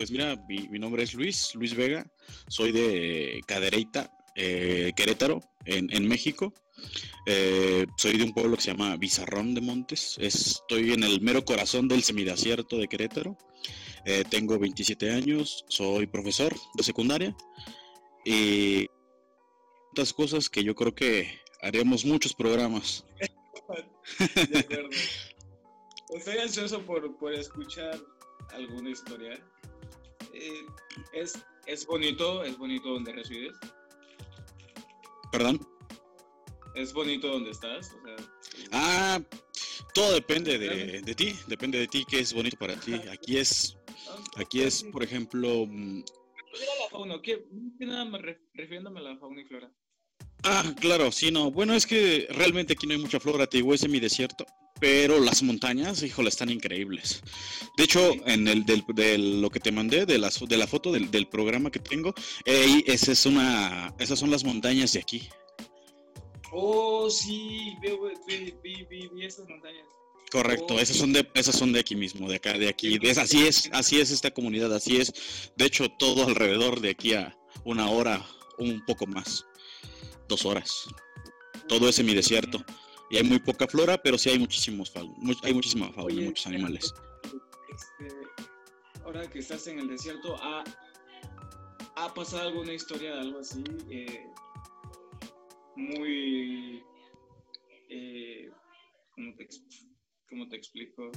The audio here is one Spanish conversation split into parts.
Pues mira, mi, nombre es Luis, Luis Vega, soy de Cadereyta, eh, Querétaro, en, México. Eh, soy de un pueblo que se llama Bizarrón de Montes. Estoy en el mero corazón del semidacierto de Querétaro. Eh, tengo 27 años, soy profesor de secundaria y otras cosas que yo creo que haremos muchos programas. de acuerdo. Estoy ansioso por, por escuchar alguna historia. Eh, es, es bonito, es bonito donde resides. ¿Perdón? ¿Es bonito donde estás? ah, todo depende de, de, ti, depende de ti qué es bonito para ti. Aquí es, aquí es, por ejemplo... Mm, la fauna, ¿qué, nada más refiriéndome a la fauna y flora? Ah, claro, sí, no. Bueno, es que realmente aquí no hay mucha flora, te digo, es mi desierto pero las montañas, híjole, están increíbles. De hecho, en el del, de lo que te mandé, de, las, de la foto del, del programa que tengo, eh, esa es una, esas son las montañas de aquí. Oh, sí, vi, vi, vi, vi esas montañas. Correcto, esas son de esas son de aquí mismo, de acá, de aquí. Es, así es, así es esta comunidad, así es. De hecho, todo alrededor de aquí a una hora, un poco más, dos horas. Todo es mi desierto y hay muy poca flora, pero sí hay muchísimos hay muchísima fauna, muchos animales. Este, ahora que estás en el desierto, ¿ha, ha pasado alguna historia de algo así eh, muy, eh, ¿cómo, te, ¿cómo te explico?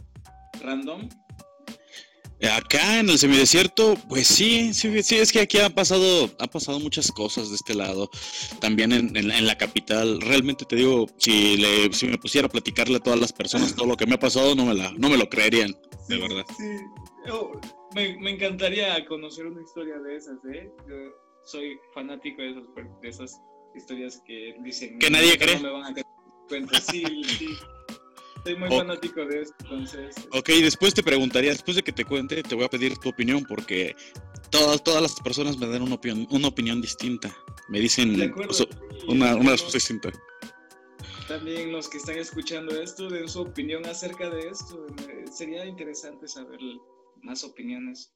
Random, Acá en el semidesierto, pues sí, sí, sí, es que aquí ha pasado, ha pasado muchas cosas de este lado. También en, la capital, realmente te digo, si, le, si me pusiera a platicarle a todas las personas todo lo que me ha pasado, no me, la, no me lo creerían, de verdad. Sí, me, me, encantaría conocer una historia de esas, ¿eh? Yo soy fanático de esas, de esas historias que dicen... Que nadie cree. No me van a cuenta. Sí, sí. Estoy muy fanático de esto, entonces. Ok, después te preguntaría, después de que te cuente, te voy a pedir tu opinión porque todas, todas las personas me dan una opinión, una opinión distinta. Me dicen una, una respuesta distinta. También los que están escuchando esto den su opinión acerca de esto. Sería interesante saber más opiniones.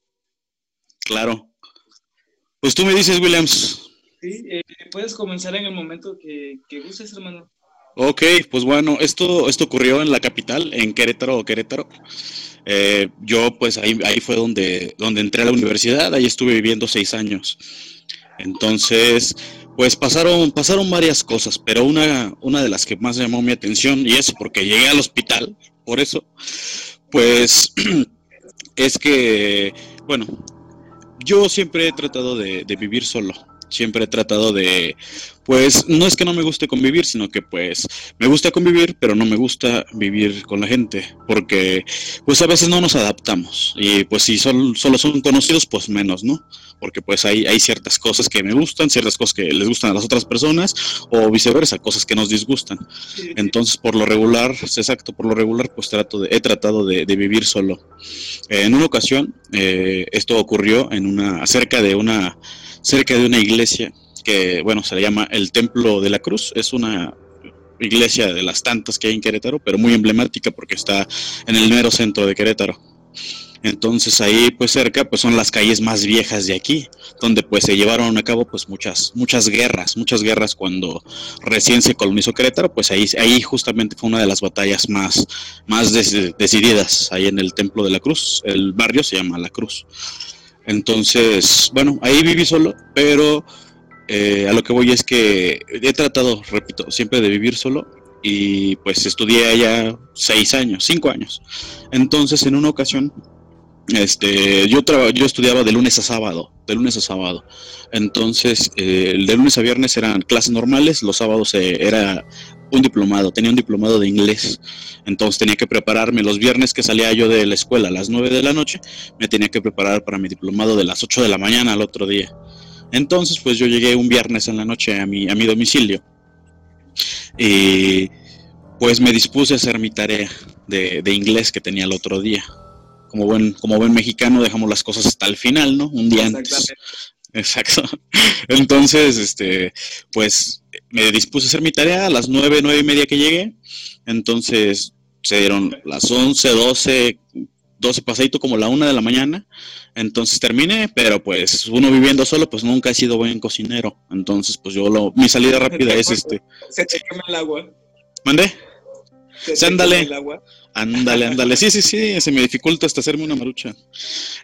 Claro. Pues tú me dices, Williams. Sí, eh, puedes comenzar en el momento que, que gustes, hermano. Ok, pues bueno, esto, esto ocurrió en la capital, en Querétaro, Querétaro. Eh, yo pues ahí, ahí fue donde, donde entré a la universidad, ahí estuve viviendo seis años. Entonces, pues pasaron, pasaron varias cosas, pero una, una de las que más llamó mi atención, y es porque llegué al hospital, por eso, pues es que, bueno, yo siempre he tratado de, de vivir solo siempre he tratado de, pues no es que no me guste convivir, sino que pues me gusta convivir, pero no me gusta vivir con la gente, porque pues a veces no nos adaptamos y pues si son, solo son conocidos, pues menos, ¿no? Porque pues hay, hay ciertas cosas que me gustan, ciertas cosas que les gustan a las otras personas o viceversa, cosas que nos disgustan. Entonces, por lo regular, exacto, por lo regular, pues trato de, he tratado de, vivir solo. en una ocasión, eh, esto ocurrió en una, cerca de una cerca de una iglesia que, bueno, se le llama el Templo de la Cruz. Es una iglesia de las tantas que hay en Querétaro, pero muy emblemática porque está en el mero centro de Querétaro. Entonces ahí pues cerca pues son las calles más viejas de aquí, donde pues se llevaron a cabo pues muchas muchas guerras, muchas guerras cuando recién se colonizó Querétaro, pues ahí ahí justamente fue una de las batallas más más decididas ahí en el Templo de la Cruz. El barrio se llama La Cruz. Entonces, bueno, ahí viví solo, pero eh, a lo que voy es que he tratado, repito, siempre de vivir solo y pues estudié allá seis años, cinco años. Entonces, en una ocasión, este, yo, yo estudiaba de lunes a sábado, de lunes a sábado. Entonces, eh, de lunes a viernes eran clases normales, los sábados eh, era un diplomado, tenía un diplomado de inglés. Entonces tenía que prepararme los viernes que salía yo de la escuela a las 9 de la noche, me tenía que preparar para mi diplomado de las 8 de la mañana al otro día. Entonces, pues yo llegué un viernes en la noche a mi, a mi domicilio. Y pues me dispuse a hacer mi tarea de, de inglés que tenía el otro día. Como buen, como buen mexicano, dejamos las cosas hasta el final, ¿no? Un día antes. Exacto. Entonces, este, pues me dispuse a hacer mi tarea a las nueve, nueve y media que llegué. Entonces se dieron las once, doce, 12 pasadito como la una de la mañana. Entonces terminé, pero pues uno viviendo solo, pues nunca he sido buen cocinero. Entonces, pues yo lo, mi salida rápida es este. Se te quema el agua. ¿Mandé? Sí, ándale. Ándale, ándale. Sí, sí, sí, se me dificulta hasta hacerme una marucha.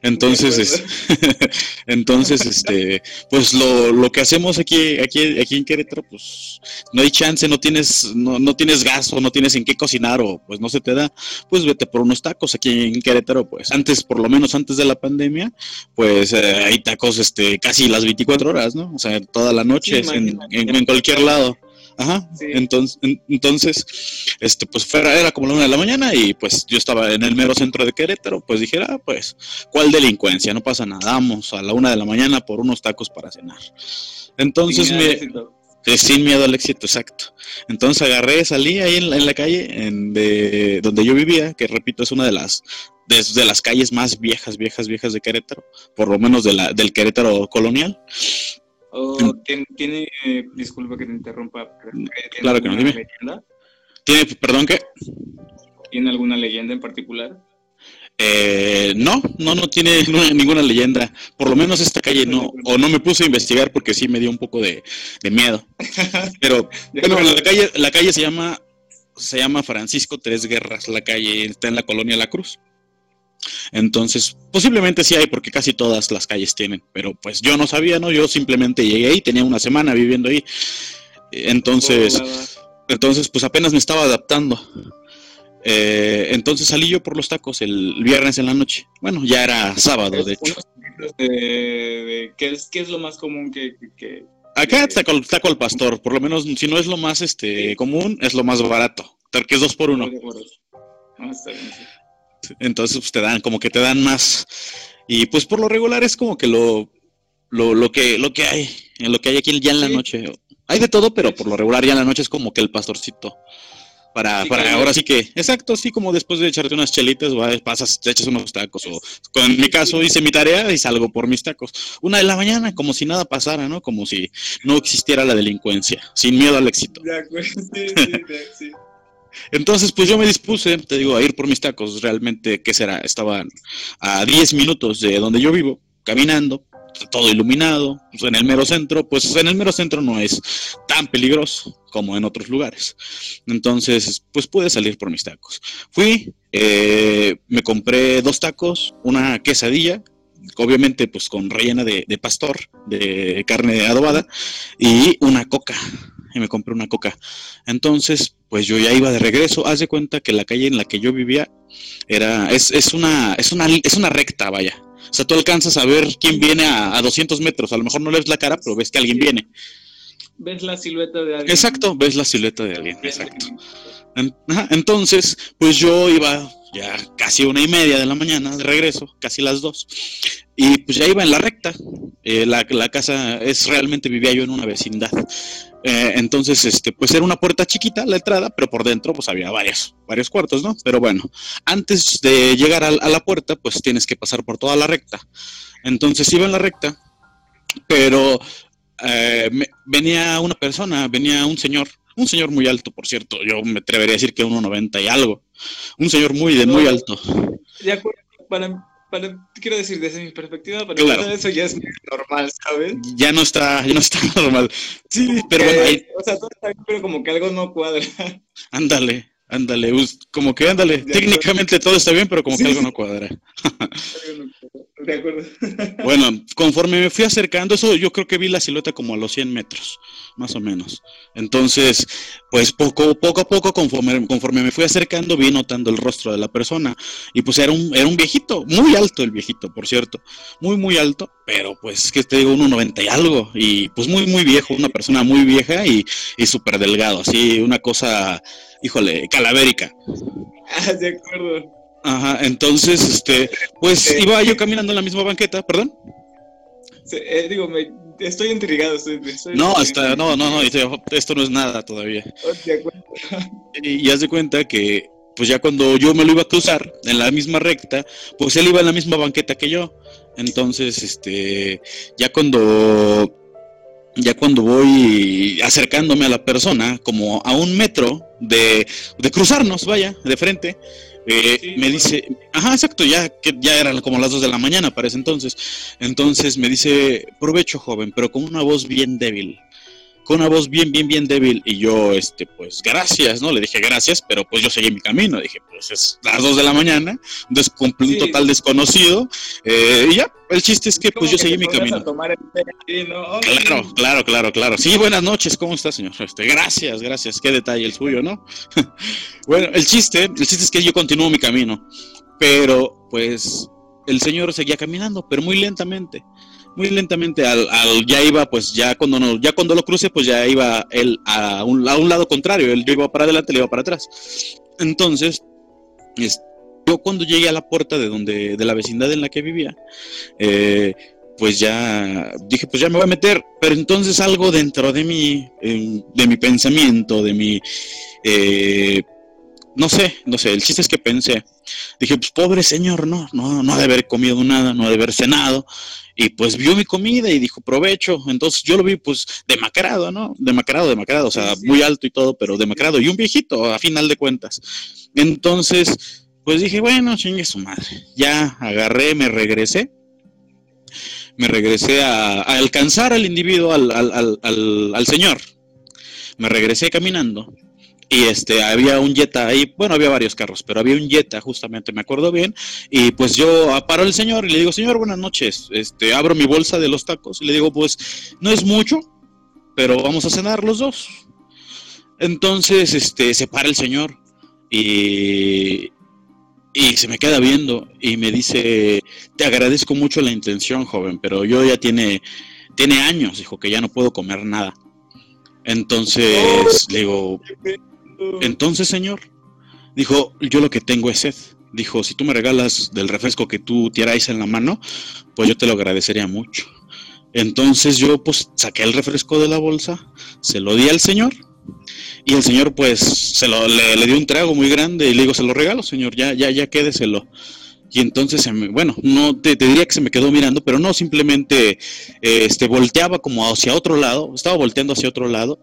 Entonces, es- entonces, este, pues lo, lo que hacemos aquí, aquí, aquí en Querétaro, pues no hay chance, no tienes, no, no tienes gas o no tienes en qué cocinar o pues no se te da, pues vete por unos tacos aquí en Querétaro, pues antes, por lo menos antes de la pandemia, pues eh, hay tacos, este, casi las 24 horas, ¿no? O sea, toda la noche, Sí, en, imagínate. en, en cualquier lado. Ajá, Sí. entonces, en- entonces, este, pues fuera, era como la una de la mañana y pues yo estaba en el mero centro de Querétaro, pues dije, ah, pues, ¿cuál delincuencia? No pasa nada, vamos a la una de la mañana por unos tacos para cenar. Entonces, Sin me, éxito. eh, sin miedo al éxito, exacto. Entonces agarré, salí ahí en la, en la calle en de, donde yo vivía, que repito, es una de las, de, de las calles más viejas, viejas, viejas de Querétaro, por lo menos de la, del Querétaro colonial. O tiene, tiene, eh, disculpa que te interrumpa, ¿tiene Claro que no, dime. leyenda? ¿Tiene, perdón, qué? ¿Tiene alguna leyenda en particular? Eh, no, no, no tiene no- ninguna leyenda. Por lo menos esta calle no, o no me puse a investigar porque sí me dio un poco de, de miedo. Pero bueno, la calle, la calle se llama, se llama Francisco Tres Guerras, la calle está en la colonia La Cruz. Entonces, posiblemente sí hay, porque casi todas las calles tienen, pero pues yo no sabía, ¿no? Yo simplemente llegué ahí, tenía una semana viviendo ahí. Entonces, Oh, entonces, pues apenas me estaba adaptando. Eh, entonces salí yo por los tacos el viernes en la noche. Bueno, ya era sábado, de hecho. De, de- ¿qué, es, ¿Qué es lo más común que, Acá taco, taco al pastor, por lo menos si no es lo más este común, es lo más barato, porque es dos por uno. Ah, está bien, sí. Entonces pues, te dan, como que te dan más. Y pues por lo regular es como que lo, lo, lo que, lo que hay, en lo que hay aquí ya en la Sí. noche. Hay de todo, pero por lo regular ya en la noche es como que el pastorcito. Para, Sí, para claro. ahora sí que, exacto, así como después de echarte unas chelitas, vas, pasas, te echas unos tacos. O en mi caso hice mi tarea y salgo por mis tacos. Una de la mañana, como si nada pasara, ¿no? Como si no existiera la delincuencia, sin miedo al éxito. De acuerdo, sí, sí, sí. Entonces, pues yo me dispuse, te digo, a ir por mis tacos. Realmente, ¿qué será? Estaban a 10 minutos de donde yo vivo, caminando, todo iluminado, pues, en el mero centro. Pues en el mero centro no es tan peligroso como en otros lugares. Entonces, pues pude salir por mis tacos. Fui, eh, me compré dos tacos, una quesadilla, obviamente pues con rellena de, de pastor, de carne adobada, y una coca. Y me compré una coca. Entonces, pues yo ya iba de regreso. Haz de cuenta que la calle en la que yo vivía era, es, es una, es una, es una recta, vaya. O sea, tú alcanzas a ver quién viene a, a 200 metros. A lo mejor no le ves la cara, pero ves que alguien viene. ¿Ves la silueta de alguien? Exacto, ves la silueta de alguien, exacto. Entonces, pues yo iba ya casi una y media de la mañana de regreso, casi las dos, y pues ya iba en la recta. Eh, la, la casa es realmente vivía yo en una vecindad. Eh, entonces, este, pues era una puerta chiquita la entrada, pero por dentro pues había varios, varios cuartos, ¿no? Pero bueno, antes de llegar a, a la puerta, pues tienes que pasar por toda la recta. Entonces iba en la recta, pero eh, me- venía una persona, venía un señor, un señor muy alto, por cierto, yo me atrevería a decir que 1,90 y algo, un señor muy de muy alto. De acuerdo, para, para, quiero decir, desde mi perspectiva, para Claro. eso ya es normal, ¿sabes? Ya no está, ya no está normal. Sí, pero bueno, ahí, O sea, todo está bien, pero como que algo no cuadra. ándale, ándale, como que ándale, técnicamente todo está bien, pero como que Sí. Algo no cuadra. De acuerdo. Bueno, conforme me fui acercando, eso yo creo que vi la silueta como a los 100 metros, más o menos. Entonces, pues poco, poco a poco, conforme, conforme me fui acercando, vi notando el rostro de la persona. Y pues era un, era un viejito, muy alto el viejito, por cierto. Muy, muy alto, pero pues, que te digo, 1,90 y algo. Y pues muy, muy viejo, una persona muy vieja y, y súper delgado, así, una cosa, híjole, calavérica. Ah, de acuerdo. Ajá, entonces, este, pues Eh. iba yo caminando en la misma banqueta, perdón. Eh, digo, me, estoy intrigado. Estoy, estoy- No, hasta, no, no, no, esto, esto no es nada todavía. Oh. Y, y haz de cuenta que, pues ya cuando yo me lo iba a cruzar en la misma recta, pues él iba en la misma banqueta que yo. Entonces, este, ya cuando, ya cuando voy acercándome a la persona, como a un metro de, de cruzarnos, vaya, de frente, Eh, me dice, ajá, exacto, ya que ya eran como las 2 de la mañana para ese entonces. Entonces me dice, provecho joven, pero con una voz bien débil con una voz bien, bien, bien débil. Y yo, este, pues, gracias, ¿no? Le dije gracias, pero pues yo seguí mi camino. Dije, pues es las dos de la mañana, un, un total desconocido. Eh, y ya, el chiste es que pues yo seguí mi camino. Claro, claro, claro, claro. Sí, buenas noches, ¿cómo está, señor? Este, gracias, gracias. Qué detalle el suyo, ¿no? bueno, el chiste, el chiste es que yo continúo mi camino. Pero, pues, el señor seguía caminando, pero muy lentamente muy lentamente al, ya iba pues ya cuando no, ya cuando lo cruce pues ya iba él a un, a un lado contrario. Él iba para adelante le iba para atrás. Entonces yo cuando llegué a la puerta de donde de la vecindad en la que vivía eh, pues ya dije pues ya me voy a meter. Pero entonces algo dentro de mi de mi pensamiento de mi eh, no sé, no sé, el chiste es que pensé, dije, pues pobre señor, no, no, no ha de haber comido nada, no ha de haber cenado, y pues vio mi comida y dijo, provecho, entonces yo lo vi pues demacrado, ¿no? Demacrado, demacrado, o sea, muy alto y todo, pero demacrado, y un viejito, a final de cuentas. Entonces, pues dije, bueno, chingue su madre, ya agarré, me regresé, me regresé a, alcanzar al individuo, al, al, al, al señor, me regresé caminando y este había un Jetta ahí, bueno, había varios carros, pero había un Jetta justamente, me acuerdo bien, y pues yo paro el señor y le digo, señor, buenas noches, este, abro mi bolsa de los tacos y le digo, pues no es mucho, pero vamos a cenar los dos. Entonces, este, se para el señor y, y se me queda viendo y me dice, te agradezco mucho la intención, joven, pero yo ya tiene, tiene años, dijo, que ya no puedo comer nada. Entonces le digo, entonces, señor, dijo, yo lo que tengo es sed. Dijo, si tú me regalas del refresco que tú tiráis en la mano, pues yo te lo agradecería mucho. Entonces yo pues saqué el refresco de la bolsa, se lo di al señor y el señor pues se lo, le, dio un trago muy grande y le digo, se lo regalo señor, ya, ya, ya quédeselo. Y entonces, bueno, no te, diría que se me quedó mirando, pero no, simplemente este, volteaba como hacia otro lado, estaba volteando hacia otro lado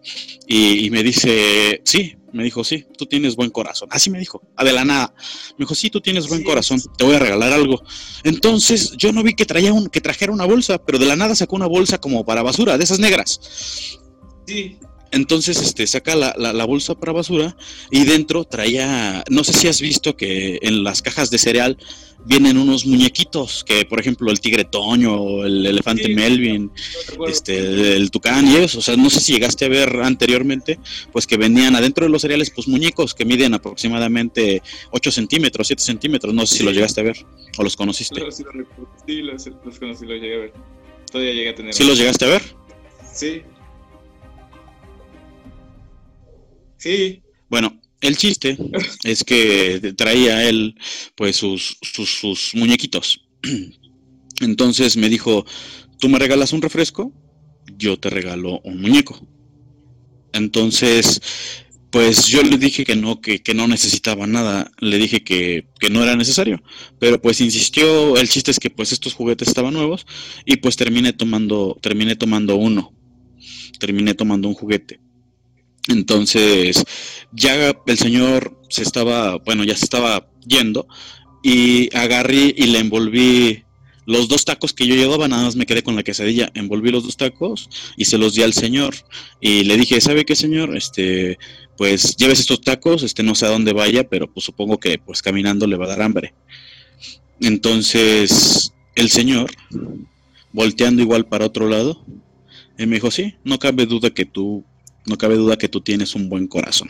y, me dice, sí, me dijo, sí, tú tienes buen corazón. Así me dijo, a de la nada. Me dijo, sí, tú tienes buen corazón, te voy a regalar algo. Entonces yo no vi que, traía un, que trajera una bolsa, pero de la nada sacó una bolsa como para basura, de esas negras. Sí. Entonces, este, saca la, la, bolsa para basura y dentro traía, no sé si has visto que en las cajas de cereal vienen unos muñequitos, que por ejemplo el tigre Toño, o el elefante Melvin, este, el tucán y eso, o sea, no sé si llegaste a ver anteriormente, pues que venían adentro de los cereales, pues muñecos que miden aproximadamente 8 centímetros, 7 centímetros, no sé si los llegaste a ver o los conociste. Sí, los, los conocí, los llegué a ver. Todavía llegué a tener. ¿Sí los llegaste a ver? Sí. Sí. Bueno, el chiste es que traía él pues sus, sus, muñequitos. Entonces me dijo, tú me regalas un refresco, yo te regalo un muñeco. Entonces, pues yo le dije que no, que, no necesitaba nada, le dije que, que, no era necesario, pero pues insistió, el chiste es que pues estos juguetes estaban nuevos y pues terminé tomando, terminé tomando uno, terminé tomando un juguete. Entonces, ya el señor se estaba, bueno, ya se estaba yendo y agarré y le envolví los dos tacos que yo llevaba, nada más me quedé con la quesadilla, envolví los dos tacos y se los di al señor y le dije, ¿sabe qué señor? Este, pues lleves estos tacos, este no sé a dónde vaya, pero pues supongo que pues caminando le va a dar hambre. Entonces, el señor, volteando igual para otro lado, me dijo, sí, no cabe duda que tú no cabe duda que tú tienes un buen corazón.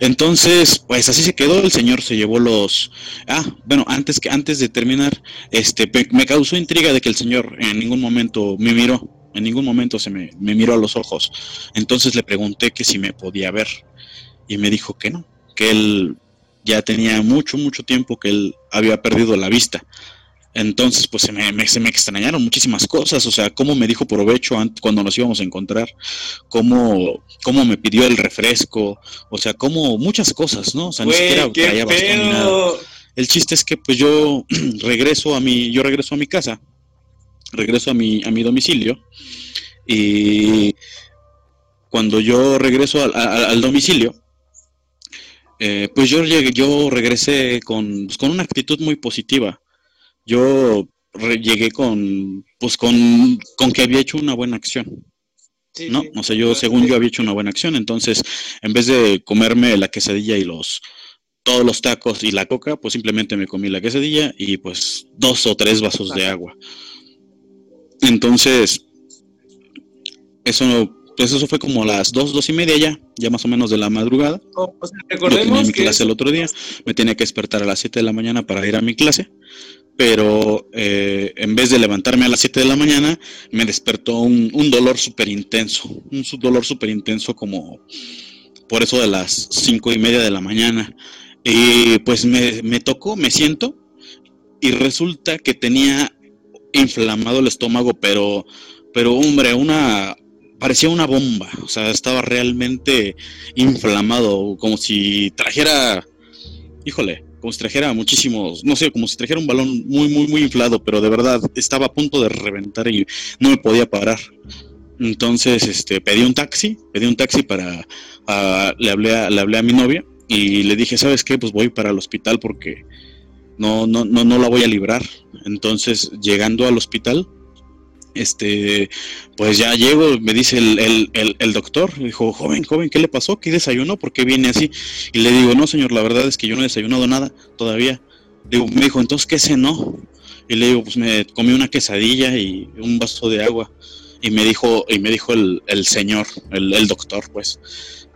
Entonces, pues así se quedó, el señor se llevó los Ah, bueno, antes que antes de terminar, este me causó intriga de que el señor en ningún momento me miró, en ningún momento se me, me miró a los ojos. Entonces le pregunté que si me podía ver y me dijo que no, que él ya tenía mucho mucho tiempo que él había perdido la vista. Entonces, pues se me, se me extrañaron muchísimas cosas, o sea, cómo me dijo provecho cuando nos íbamos a encontrar, cómo, cómo me pidió el refresco, o sea, cómo muchas cosas, ¿no? O sea, ni siquiera traía bastón El chiste es que pues yo regreso a mi, yo regreso a mi casa, regreso a mi, a mi domicilio, y cuando yo regreso al, al domicilio, eh, pues yo llegué, yo regresé con, pues, con una actitud muy positiva. Yo llegué con, pues con, con que había hecho una buena acción. ¿no? O sea, yo, según yo, había hecho una buena acción. Entonces, en vez de comerme la quesadilla y los todos los tacos y la coca, pues simplemente me comí la quesadilla y pues dos o tres vasos de agua. Entonces, eso, pues eso fue como las dos, dos y media ya, ya más o menos de la madrugada. Oh, recordemos mi clase el otro día, me tenía que despertar a las 7 de la mañana para ir a mi clase pero eh, en vez de levantarme a las 7 de la mañana, me despertó un, dolor súper intenso, un dolor súper intenso como por eso de las 5 y media de la mañana. Y pues me, me tocó, me siento, y resulta que tenía inflamado el estómago, pero, pero hombre, una, parecía una bomba, o sea, estaba realmente inflamado, como si trajera, híjole, como si trajera muchísimos, no sé, como si trajera un balón muy, muy, muy inflado, pero de verdad estaba a punto de reventar y no me podía parar. Entonces, este, pedí un taxi, pedí un taxi para, le, hablé a, le hablé a mi novia y le dije, ¿sabes qué? Pues voy para el hospital porque no, no, no, no la voy a librar. Entonces, llegando al hospital, este, pues ya llego, me dice el, el, el, doctor, dijo, joven, joven, ¿qué le pasó? ¿Qué desayunó? ¿Por qué viene así? Y le digo, no, señor, la verdad es que yo no he desayunado nada todavía. Digo, me dijo, entonces, ¿qué cenó? Y le digo, pues me comí una quesadilla y un vaso de agua. Y me dijo, y me dijo el, el señor, el, doctor, pues,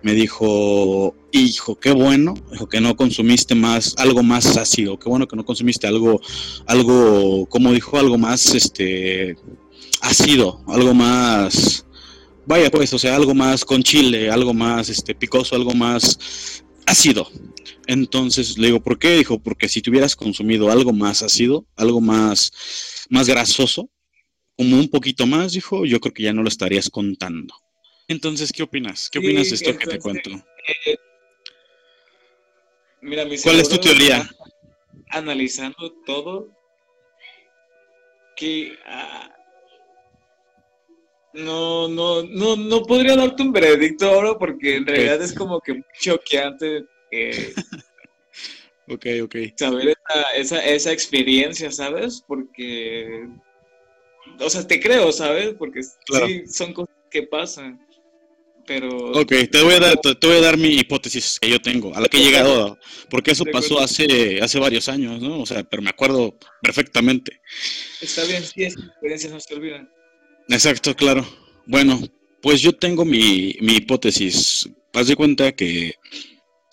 me dijo, hijo, qué bueno, dijo que no consumiste más, algo más ácido, qué bueno que no consumiste algo, algo, como dijo, algo más, este, ácido, algo más, vaya pues, o sea, algo más con chile, algo más este picoso, algo más ácido. Entonces le digo, ¿por qué? Dijo, porque si tuvieras consumido algo más ácido, algo más, más grasoso, como un poquito más, dijo, yo creo que ya no lo estarías contando. Entonces, ¿qué opinas? ¿Qué opinas de esto que te cuento? Eh, mira, ¿Cuál es tu teoría? Analizando todo, que ah, no, no, no, no podría darte un veredicto ahora porque en realidad es como que choqueante eh, ok, ok. saber esa, esa, experiencia, ¿sabes? Porque, o sea, te creo, ¿sabes? Porque sí, son cosas que pasan. Pero... Ok, te voy, a dar, te, voy a dar mi hipótesis que yo tengo, a la que he llegado, porque eso pasó hace, hace varios años, ¿no? O sea, pero me acuerdo perfectamente. Está bien, sí, esas experiencias no se olvidan. Exacto, claro. Bueno, pues yo tengo mi, mi hipótesis. Haz de cuenta que,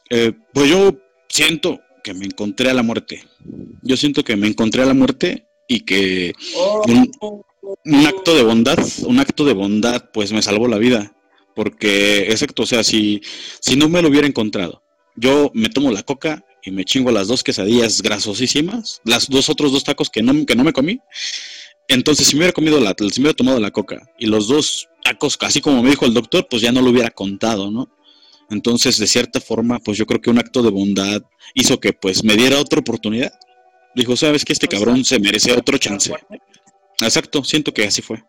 eh, pues yo siento que me encontré a la muerte. Yo siento que me encontré a la muerte y que un, un, acto de bondad, un acto de bondad, pues me salvó la vida. Porque, exacto, o sea, si, si no me lo hubiera encontrado, yo me tomo la coca y me chingo las dos quesadillas grasosísimas, las dos otros dos tacos que no, que no me comí, entonces, si me hubiera comido la, si me hubiera tomado la coca y los dos tacos, así como me dijo el doctor, pues ya no lo hubiera contado, ¿no? Entonces, de cierta forma, pues yo creo que un acto de bondad hizo que pues me diera otra oportunidad. Dijo, sabes que este cabrón se merece otro chance. Exacto, siento que así fue.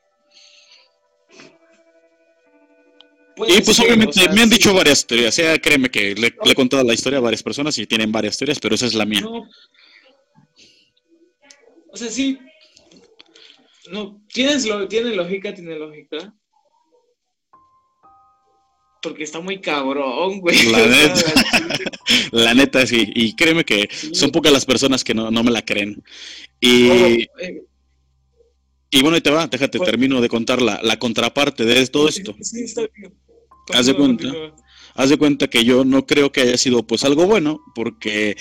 y pues obviamente me han dicho varias teorías. Sea, créeme que le, he contado la historia a varias personas y tienen varias teorías, pero esa es la mía. O sea, sí, no, ¿tienes lo, ¿tiene lógica? ¿Tiene lógica? Porque está muy cabrón, güey. La neta, la neta sí. Y créeme que son pocas las personas que no, me la creen. Y, eh, y bueno, y te va, déjate, termino de contar la, la contraparte de todo esto. Sí, está bien. Haz de cuenta. Haz de cuenta que yo no creo que haya sido pues algo bueno, porque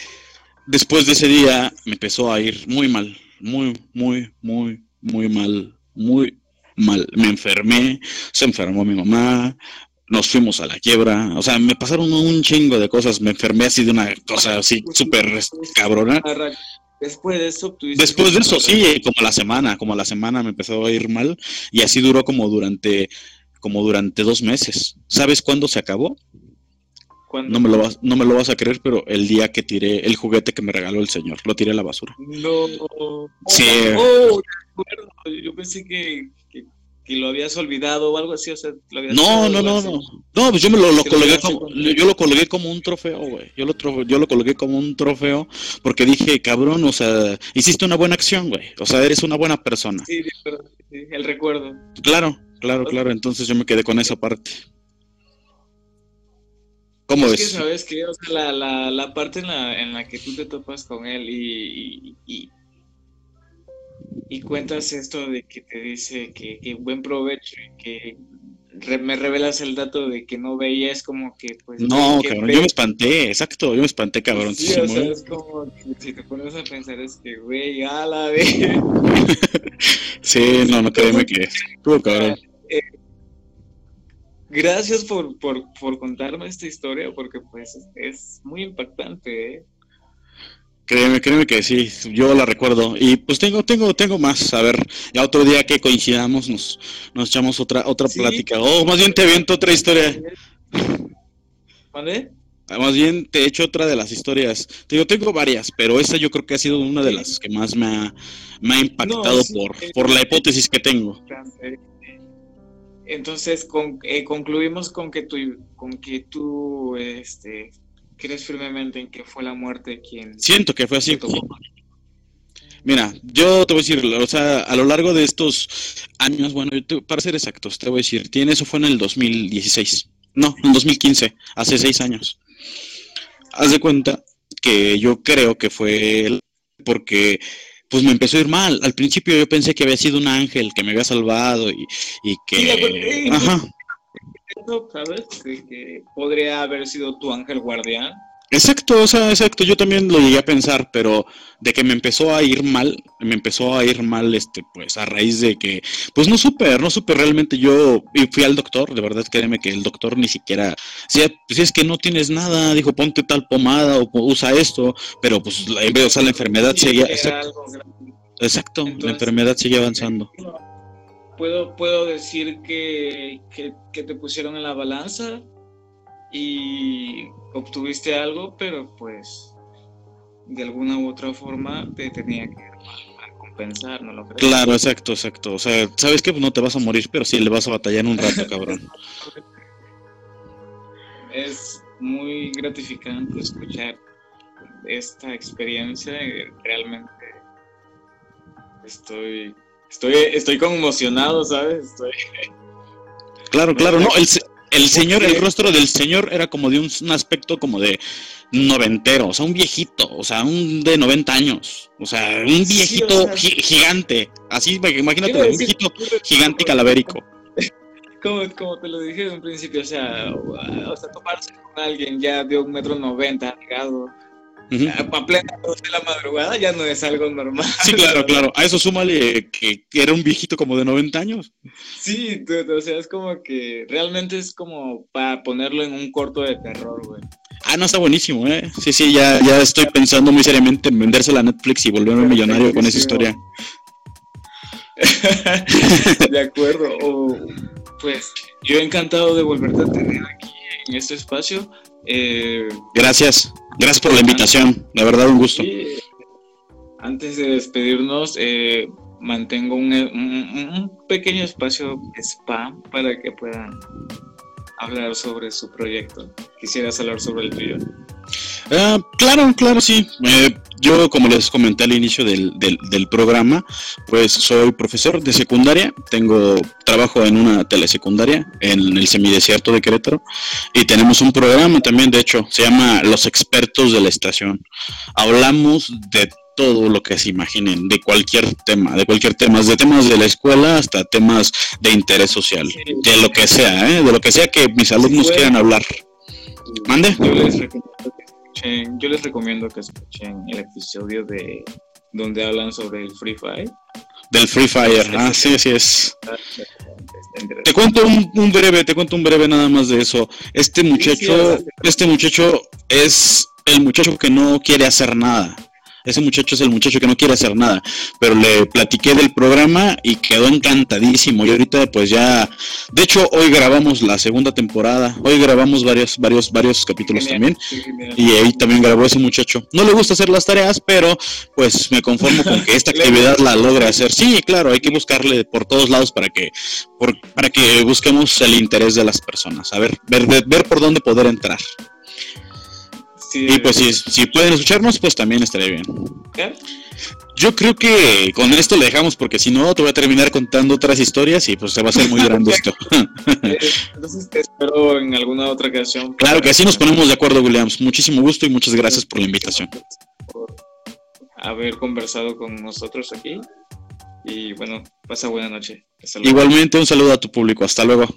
después de ese día me empezó a ir muy mal, muy, muy, muy, muy mal, muy mal. Me enfermé, se enfermó mi mamá, nos fuimos a la quiebra, o sea, me pasaron un chingo de cosas, me enfermé así de una cosa así súper cabrona. Después de eso, Después de eso, sí, como la semana, como la semana me empezó a ir mal y así duró como durante, como durante dos meses. ¿Sabes cuándo se acabó? No me, lo vas, no me lo vas a creer, pero el día que tiré el juguete que me regaló el señor, lo tiré a la basura. No. Sí. Oh, yo pensé que, que lo habías olvidado o algo así, o sea, lo habías No, no, no, así. no. No, pues yo me lo, lo colgué como, con- yo lo colgué como un trofeo, güey. Yo lo, tro- yo lo colgué como un trofeo porque dije, cabrón, o sea, hiciste una buena acción, güey. O sea, eres una buena persona. Sí, pero- sí, el recuerdo. Claro, claro, claro. Entonces yo me quedé con esa parte. ¿Cómo es que ves? sabes que, o sea, la, la, la parte en la, en la que tú te topas con él y, y, y, y cuentas esto de que te dice que, que buen provecho y que re- me revelas el dato de que no veía, es como que, pues, No, cabrón, pe- yo me espanté, exacto, yo me espanté, cabrón. Sí, o sea, es como que si te pones a pensar, es que, güey, a la vez. Sí, no, no, créeme que estuvo cabrón. Gracias por, por, por contarme esta historia, porque pues es, muy impactante, ¿eh? Créeme, créeme que sí, yo la recuerdo. Y pues tengo, tengo, tengo más. A ver, ya otro día que coincidamos nos, nos echamos otra, otra Sí. plática. O más bien te aviento otra historia. ¿Vale? Más bien te echo otra de las historias. Te digo, tengo varias, pero esta yo creo que ha sido una de las que más me ha, me ha impactado No, sí, por, eh, por la hipótesis que tengo. Entonces con- eh, concluimos con que tú, con que tú este, crees firmemente en que fue la muerte quien Siento que fue así. Mira, yo te voy a decir, o sea, a lo largo de estos años, bueno, te- para ser exactos, te voy a decir, tiene eso fue en el 2016. No, en 2015, hace seis años. Haz de cuenta que yo creo que fue porque pues me empezó a ir mal. Al principio yo pensé que había sido un ángel que me había salvado y, que... Ajá, ¿Sabes? Que podría haber sido tu ángel guardián. Exacto, o sea, exacto, yo también lo llegué a pensar, pero de que me empezó a ir mal, me empezó a ir mal, este, pues a raíz de que, pues no supe, no supe realmente, yo y fui al doctor, de verdad créeme que el doctor ni siquiera, si, si es que no tienes nada, dijo ponte tal pomada o usa esto, pero pues la, o sea, la enfermedad Sí, seguía, exacto, la enfermedad sigue avanzando. Puedo, puedo decir que, que, que te pusieron en la balanza y obtuviste algo, pero pues de alguna u otra forma te tenía que compensar, ¿no lo crees? Claro, exacto, exacto, o sea, sabes que pues, no te vas a morir, pero sí le vas a batallar un rato, cabrón. Es muy gratificante escuchar esta experiencia realmente estoy estoy estoy conmocionado, ¿sabes? Estoy Claro, claro, no, el, el señor, el rostro del señor era como de un, un aspecto como de noventero, o sea, un viejito, o sea, un de 90 años, o sea, un Sí, viejito o sea- gi- gigante, así, imagínate, un viejito gigante calavérico. como, como te lo dije en un principio, o sea, o sea, toparse con alguien ya de un metro noventa, ligado, Ujú. a a plena luz de la madrugada ya no es algo normal. Sí, claro, claro, a eso súmale que, que era un viejito como de 90 años. Sí, o sea, es como que realmente es como para ponerlo en un corto de terror, güey. Ah, no, está buenísimo, ¿eh? Sí, sí, ya, ya estoy pensando muy seriamente en vendérsela a Netflix y volverme millonario con esa historia. de acuerdo. O, pues yo encantado de volverte a tener aquí en este espacio. Eh, Gracias, gracias por la invitación, la verdad, un gusto. y, antes de despedirnos, eh, mantengo un, un- un pequeño espacio spam para que puedan hablar sobre su proyecto. Quisieras hablar sobre el tuyo. Ah, claro, claro, sí. Eh, yo, como les comenté al inicio del, del, del programa, pues soy profesor de secundaria, tengo trabajo en una telesecundaria en el semidesierto de Querétaro y tenemos un programa también, de hecho, se llama Los expertos de la estación. Hablamos de todo lo que se imaginen, de cualquier tema, de cualquier tema, desde temas de la escuela hasta temas de interés social, de lo que sea, ¿eh? de lo que sea que mis alumnos quieran hablar. ¿Mande? Yo les recomiendo que escuchen, yo les recomiendo que escuchen el episodio de donde hablan sobre el Free Fire. Del Free Fire, ah, sí, sí es. Te cuento un, un breve, te cuento un breve nada más de eso. Este muchacho, este muchacho es el muchacho que no quiere hacer nada. Ese muchacho es el muchacho que no quiere hacer nada, pero le platiqué del programa y quedó encantadísimo. Y ahorita pues ya, de hecho hoy grabamos la segunda temporada, hoy grabamos varios, varios, varios capítulos también. y ahí también grabó ese muchacho. No le gusta hacer las tareas, pero pues me conformo con que esta actividad la logre hacer. Sí, claro, hay que buscarle por todos lados para que, por, para que busquemos el interés de las personas, a ver, ver, ver por dónde poder entrar y pues si, si, pueden escucharnos, pues también estaría bien. Yo creo que con esto le dejamos porque si no te voy a terminar contando otras historias y pues se va a hacer muy grande esto. Eh, entonces te espero en alguna otra ocasión. Claro que así nos ponemos de acuerdo, Williams. Muchísimo gusto y muchas gracias por la invitación. Por haber conversado con nosotros aquí. Y bueno, pasa buena noche. Igualmente un saludo a tu público. Hasta luego.